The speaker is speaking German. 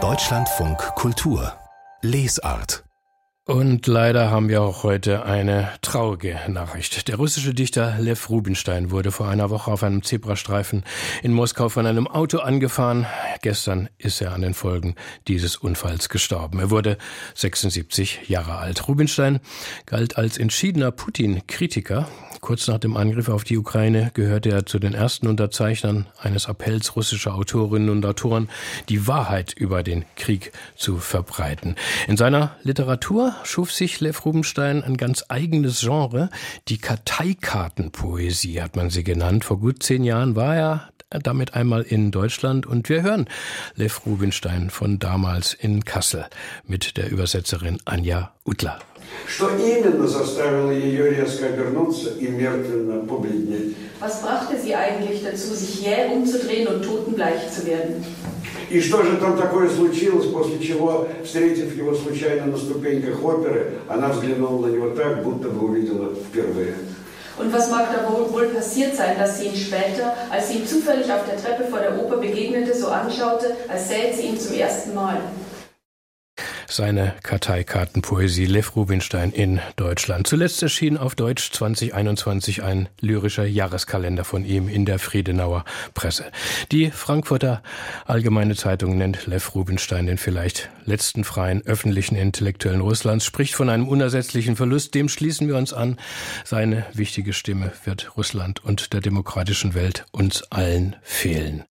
Deutschlandfunk Kultur Lesart und leider haben wir auch heute eine traurige Nachricht. Der russische Dichter Lev Rubinstein wurde vor einer Woche auf einem Zebrastreifen in Moskau von einem Auto angefahren. Gestern ist er an den Folgen dieses Unfalls gestorben. Er wurde 76 Jahre alt. Rubinstein galt als entschiedener Putin-Kritiker. Kurz nach dem Angriff auf die Ukraine gehörte er zu den ersten Unterzeichnern eines Appells russischer Autorinnen und Autoren, die Wahrheit über den Krieg zu verbreiten. In seiner Literatur schuf sich Lev Rubenstein ein ganz eigenes Genre. Die Karteikartenpoesie hat man sie genannt. Vor gut zehn Jahren war er damit einmal in Deutschland und wir hören Lev Rubinstein von damals in Kassel mit der Übersetzerin Anja Utler. Was brachte sie eigentlich dazu, sich jäh umzudrehen und totenbleich zu werden? И что же там такое случилось, после чего, встретив его случайно на ступеньках оперы, она взглянула на него так, будто бы увидела впервые. Und was mag da wohl, wohl passiert sein, dass sie ihn später, als sie ihm zufällig auf der Treppe vor der Oper begegnete, so anschaute, als sähe sie ihn zum ersten Mal? Seine Karteikartenpoesie Lev Rubinstein in Deutschland. Zuletzt erschien auf Deutsch 2021 ein lyrischer Jahreskalender von ihm in der Friedenauer Presse. Die Frankfurter Allgemeine Zeitung nennt Lev Rubinstein den vielleicht letzten freien öffentlichen Intellektuellen Russlands, spricht von einem unersetzlichen Verlust. Dem schließen wir uns an. Seine wichtige Stimme wird Russland und der demokratischen Welt uns allen fehlen.